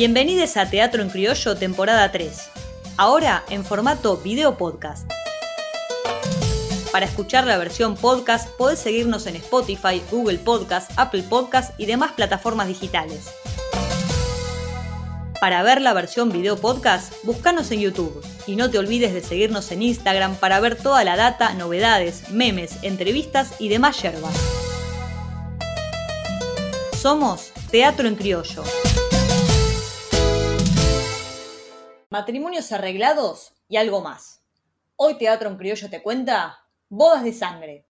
Bienvenidos a Teatro en Criollo, temporada 3. Ahora en formato video podcast. Para escuchar la versión podcast, podés seguirnos en Spotify, Google Podcast, Apple Podcast y demás plataformas digitales. Para ver la versión video podcast, búscanos en YouTube. Y no te olvides de seguirnos en Instagram para ver toda la data, novedades, memes, entrevistas y demás yerbas. Somos Teatro en Criollo. Matrimonios arreglados y algo más. Hoy Teatro en Criollo te cuenta bodas de sangre.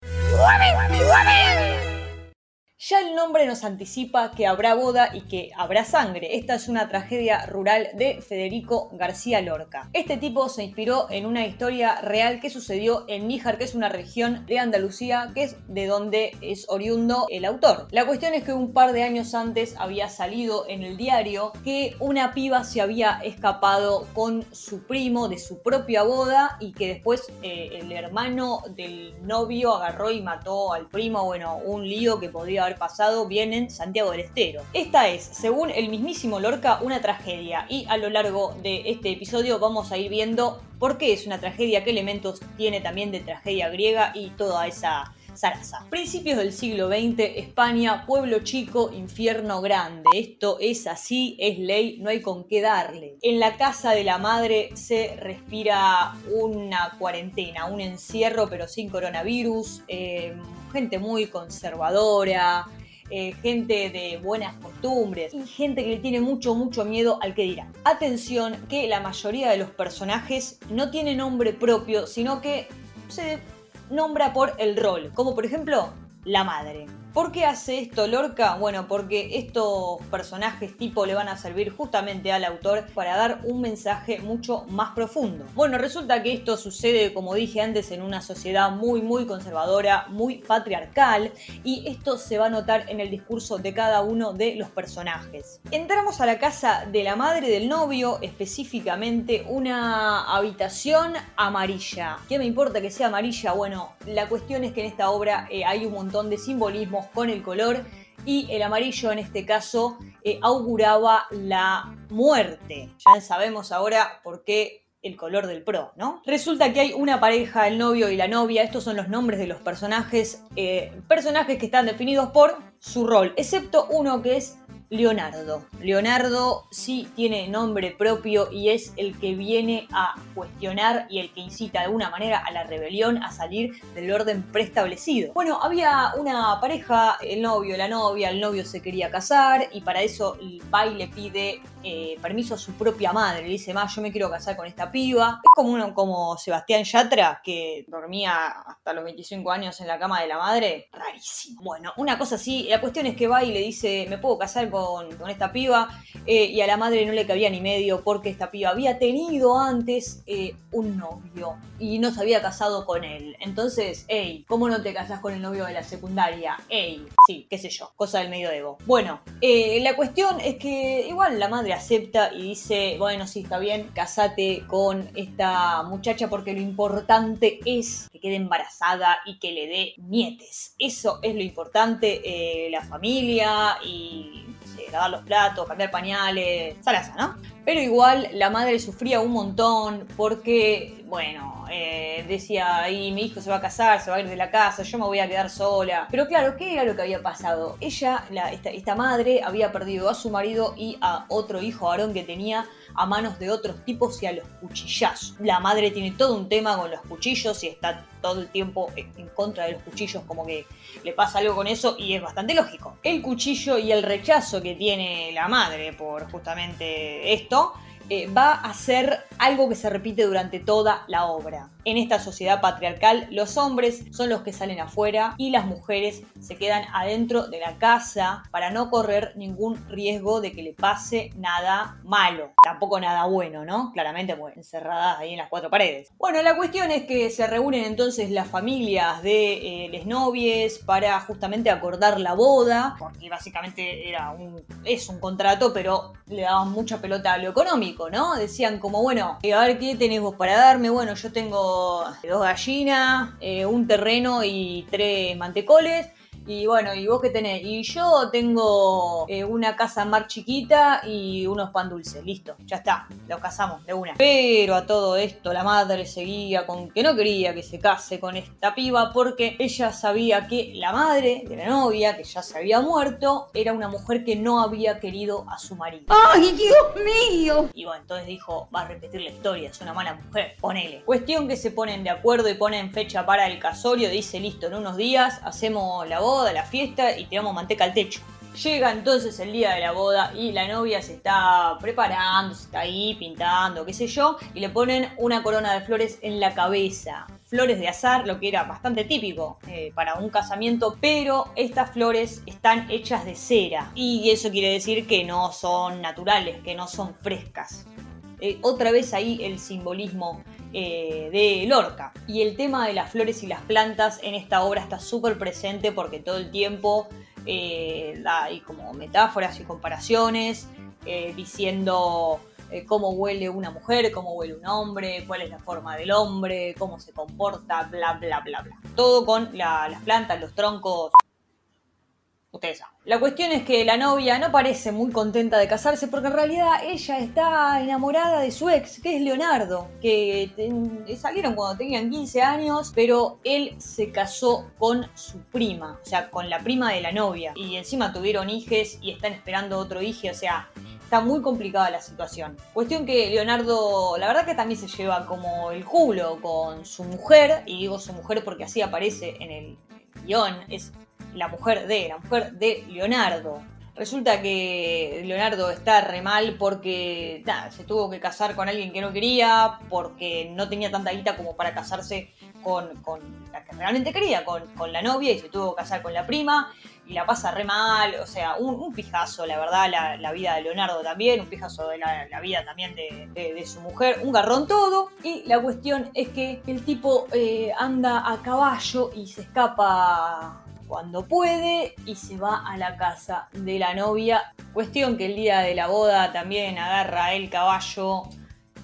Ya el nombre nos anticipa que habrá boda y que habrá sangre. Esta es una tragedia rural de Federico García Lorca. Este tipo se inspiró en una historia real que sucedió en Níjar, que es una región de Andalucía, que es de donde es oriundo el autor. La cuestión es que un par de años antes había salido en el diario que una piba se había escapado con su primo de su propia boda y que después eh, el hermano del novio agarró y mató al primo. Bueno, un lío que podría haber pasado bien en Santiago del Estero. Esta es, según el mismísimo Lorca, una tragedia y a lo largo de este episodio vamos a ir viendo por qué es una tragedia, qué elementos tiene también de tragedia griega y toda esa zaraza. Principios del siglo XX, España, pueblo chico, infierno grande. Esto es así, es ley, no hay con qué darle. En la casa de la madre se respira una cuarentena, un encierro pero sin coronavirus. Eh, gente muy conservadora, eh, gente de buenas costumbres y gente que le tiene mucho, mucho miedo al que dirá. Atención que la mayoría de los personajes no tiene nombre propio, sino que se nombra por el rol, como por ejemplo la madre. ¿Por qué hace esto Lorca? Bueno, porque estos personajes tipo le van a servir justamente al autor para dar un mensaje mucho más profundo. Bueno, resulta que esto sucede, como dije antes, en una sociedad muy, muy conservadora, muy patriarcal, y esto se va a notar en el discurso de cada uno de los personajes. Entramos a la casa de la madre del novio, específicamente una habitación amarilla. ¿Qué me importa que sea amarilla? Bueno, la cuestión es que en esta obra eh, hay un montón de simbolismos con el color y el amarillo en este caso eh, auguraba la muerte. Ya sabemos ahora por qué el color del pro, ¿no? Resulta que hay una pareja, el novio y la novia, estos son los nombres de los personajes, eh, personajes que están definidos por su rol, excepto uno que es Leonardo. Leonardo sí tiene nombre propio y es el que viene a cuestionar y el que incita de alguna manera a la rebelión a salir del orden preestablecido. Bueno, había una pareja, el novio, la novia, el novio se quería casar y para eso y le pide eh, permiso a su propia madre. Le dice, más yo me quiero casar con esta piba. Es como uno como Sebastián Yatra, que dormía hasta los 25 años en la cama de la madre. Rarísimo. Bueno, una cosa así, la cuestión es que va le dice, me puedo casar con, esta piba. Eh, y a la madre no le cabía ni medio porque esta piba había tenido antes eh, un novio y no se había casado con él. Entonces, hey, ¿cómo no te casas con el novio de la secundaria? Hey, sí, qué sé yo, cosa del medioevo. Bueno, la cuestión es que igual la madre acepta y dice, bueno, sí, está bien, casate con esta muchacha porque lo importante es que quede embarazada y que le dé nietes. Eso es lo importante, eh, la familia y lavar los platos, cambiar pañales, salaza, ¿no? Pero igual la madre sufría un montón porque, bueno, eh, decía, ahí mi hijo se va a casar, se va a ir de la casa, yo me voy a quedar sola. Pero claro, ¿qué era lo que había pasado? Ella, esta, esta madre, había perdido a su marido y a otro hijo varón que tenía a manos de otros tipos y a los cuchillazos. La madre tiene todo un tema con los cuchillos y está todo el tiempo en contra de los cuchillos, como que le pasa algo con eso y es bastante lógico. El cuchillo y el rechazo que tiene la madre por justamente esto eh, va a ser algo que se repite durante toda la obra. En esta sociedad patriarcal, los hombres son los que salen afuera y las mujeres se quedan adentro de la casa para no correr ningún riesgo de que le pase nada malo. Tampoco nada bueno, ¿no? Claramente, pues encerradas ahí en las cuatro paredes. Bueno, la cuestión es que se reúnen entonces las familias de eh, les novies para justamente acordar la boda, porque básicamente era un, es un contrato, pero le daban mucha pelota a lo económico, ¿no? Decían como, bueno, eh, a ver qué tenés vos para darme, bueno, yo tengo dos gallinas, eh, un terreno y tres mantecoles. Y bueno, ¿y vos qué tenés? Y yo tengo eh, una casa mar chiquita y unos pan dulces. Listo, ya está, lo casamos de una. Pero a todo esto la madre seguía con que no quería que se case con esta piba porque ella sabía que la madre de la novia, que ya se había muerto, era una mujer que no había querido a su marido. ¡Ay, Dios mío! Y bueno, entonces dijo, va a repetir la historia, es una mala mujer, ponele. Cuestión que se ponen de acuerdo y ponen fecha para el casorio, dice, listo, en unos días hacemos la boda, la fiesta y tiramos manteca al techo. Llega entonces el día de la boda y la novia se está preparando, se está ahí pintando, qué sé yo, y le ponen una corona de flores en la cabeza. Flores de azar, lo que era bastante típico eh, para un casamiento, pero estas flores están hechas de cera y eso quiere decir que no son naturales, que no son frescas. Eh, otra vez ahí el simbolismo eh, de Lorca. Y el tema de las flores y las plantas en esta obra está súper presente porque todo el tiempo eh, da ahí como metáforas y comparaciones eh, diciendo cómo huele una mujer, cómo huele un hombre, cuál es la forma del hombre, cómo se comporta, bla, bla, bla, bla. Todo con las plantas, los troncos. Ustedes saben. La cuestión es que la novia no parece muy contenta de casarse porque en realidad ella está enamorada de su ex, que es Leonardo, que salieron cuando tenían 15 años, pero él se casó con su prima, o sea, con la prima de la novia. Y encima tuvieron hijes y están esperando otro hijo, o sea, está muy complicada la situación. Cuestión que Leonardo, la verdad que también se lleva como el culo con su mujer, y digo su mujer porque así aparece en el guion, es la mujer de, la mujer de Leonardo. Resulta que Leonardo está re mal porque se tuvo que casar con alguien que no quería, porque no tenía tanta guita como para casarse con, la que realmente quería, con, la novia, y se tuvo que casar con la prima, y la pasa re mal, o sea, un, pijazo, la verdad, la, vida de Leonardo también, un pijazo de la, vida también de, su mujer, un garrón todo, y la cuestión es que el tipo eh, anda a caballo y se escapa cuando puede y se va a la casa de la novia. Cuestión que el día de la boda también agarra el caballo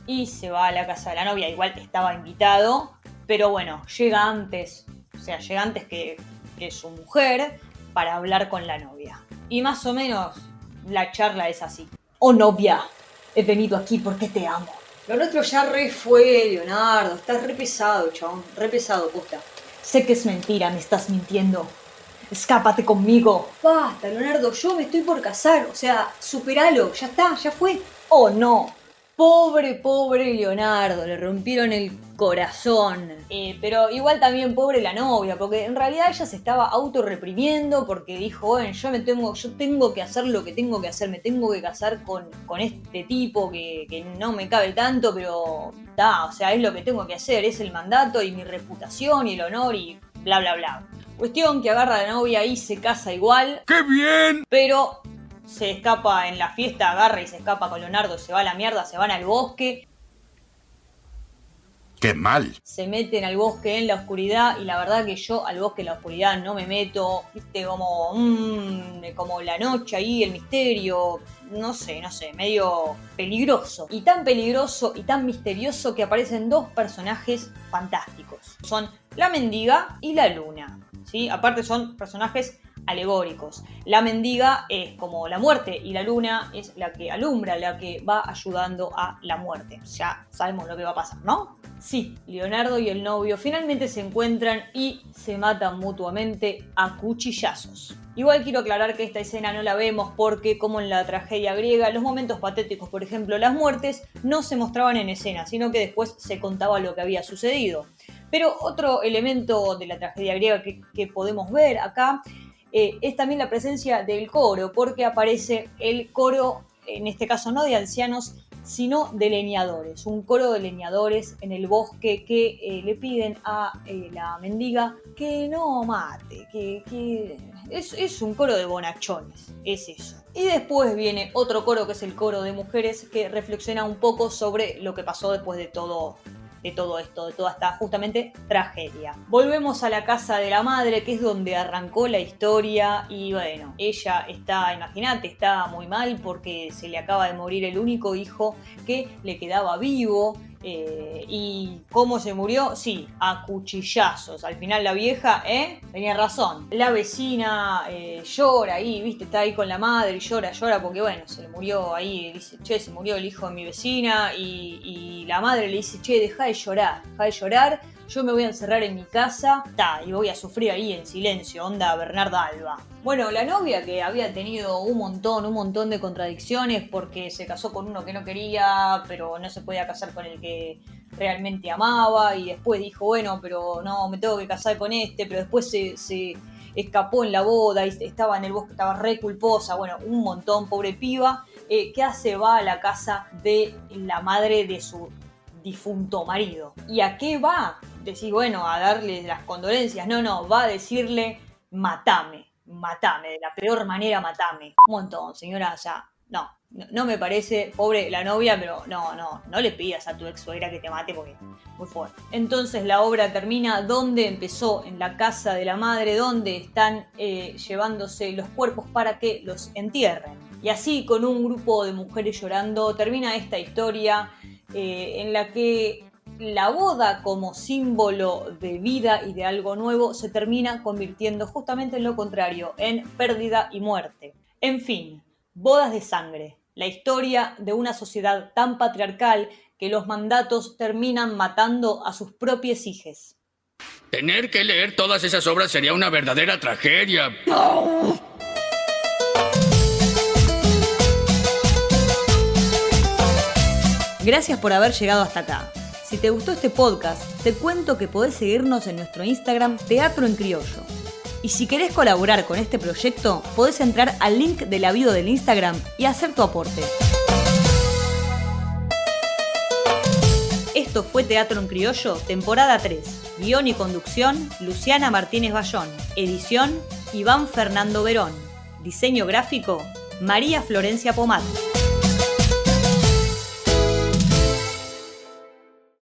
y se va a la casa de la novia. Igual estaba invitado, pero bueno, llega antes, o sea, llega antes que, que su mujer para hablar con la novia. Y más o menos la charla es así. Oh novia, he venido aquí porque te amo. Lo nuestro ya re fue, Leonardo. Estás re pesado, chabón. Re pesado, posta. Sé que es mentira, me estás mintiendo. Escápate conmigo. Basta, Leonardo, yo me estoy por casar. O sea, superalo, ya está, ya fue. Oh, no. Pobre, pobre Leonardo, le rompieron el corazón. Eh, pero igual también pobre la novia, porque en realidad ella se estaba autorreprimiendo porque dijo, bueno, yo me tengo, yo tengo que hacer lo que tengo que hacer, me tengo que casar con, con este tipo que, que no me cabe tanto, pero da, o sea, es lo que tengo que hacer, es el mandato y mi reputación y el honor y bla, bla, bla. Cuestión que agarra a la novia y se casa igual. ¡Qué bien! Pero se escapa en la fiesta, agarra y se escapa con Leonardo, se va a la mierda, se van al bosque. ¡Qué mal! Se meten al bosque en la oscuridad y la verdad que yo al bosque en la oscuridad no me meto, viste, como, mmm, como la noche ahí, el misterio, no sé, no sé, medio peligroso. Y tan peligroso y tan misterioso que aparecen dos personajes fantásticos. Son la mendiga y la luna. Aparte son personajes alegóricos. La mendiga es como la muerte y la luna es la que alumbra, la que va ayudando a la muerte. Ya sabemos lo que va a pasar, ¿no? Sí, Leonardo y el novio finalmente se encuentran y se matan mutuamente a cuchillazos. Igual quiero aclarar que esta escena no la vemos porque, como en la tragedia griega, los momentos patéticos, por ejemplo las muertes, no se mostraban en escena, sino que después se contaba lo que había sucedido. Pero otro elemento de la tragedia griega que, podemos ver acá eh, es también la presencia del coro, porque aparece el coro, en este caso no de ancianos, sino de leñadores, un coro de leñadores en el bosque que eh, le piden a eh, la mendiga que no mate, que, es, es, un coro de bonachones, es eso. Y después viene otro coro que es el coro de mujeres que reflexiona un poco sobre lo que pasó después de todo de todo esto, de toda esta justamente tragedia. Volvemos a la casa de la madre, que es donde arrancó la historia y bueno, ella está, imagínate, está muy mal porque se le acaba de morir el único hijo que le quedaba vivo Eh, ¿Y cómo se murió? Sí, a cuchillazos. Al final la vieja, ¿eh? Tenía razón. La vecina eh, llora ahí, ¿viste? Está ahí con la madre y llora, llora porque, bueno, se le murió ahí. Dice, che, se murió el hijo de mi vecina. Y, y la madre le dice, che, deja de llorar, deja de llorar yo me voy a encerrar en mi casa, ta, y voy a sufrir ahí en silencio, onda Bernarda Alba. Bueno, la novia que había tenido un montón, un montón de contradicciones porque se casó con uno que no quería, pero no se podía casar con el que realmente amaba, y después dijo, bueno, pero no, me tengo que casar con este, pero después se, escapó en la boda y estaba en el bosque, estaba re culposa, bueno, un montón, pobre piba. Eh, ¿Qué hace? Va a la casa de la madre de su difunto marido. ¿Y a qué va? Decís, bueno, a darle las condolencias. No, no, va a decirle, matame, matame, de la peor manera matame. Un montón, señora, o sea, no, no, me parece, pobre la novia, pero no, no, no le pidas a tu ex suegra que te mate porque muy fuerte. Entonces la obra termina donde empezó, en la casa de la madre, donde están eh, llevándose los cuerpos para que los entierren. Y así, con un grupo de mujeres llorando, termina esta historia eh, en la que la boda como símbolo de vida y de algo nuevo se termina convirtiendo justamente en lo contrario, en pérdida y muerte. En fin, bodas de sangre, la historia de una sociedad tan patriarcal que los mandatos terminan matando a sus propios hijos. Tener que leer todas esas obras sería una verdadera tragedia. Gracias por haber llegado hasta acá. Si te gustó este podcast, te cuento que podés seguirnos en nuestro Instagram Teatro en Criollo. Y si querés colaborar con este proyecto, podés entrar al link de la bio del Instagram y hacer tu aporte. Esto fue Teatro en Criollo, temporada 3. Guión y conducción, Luciana Martínez Bayón. Edición, Iván Fernando Verón. Diseño gráfico, María Florencia Pomat.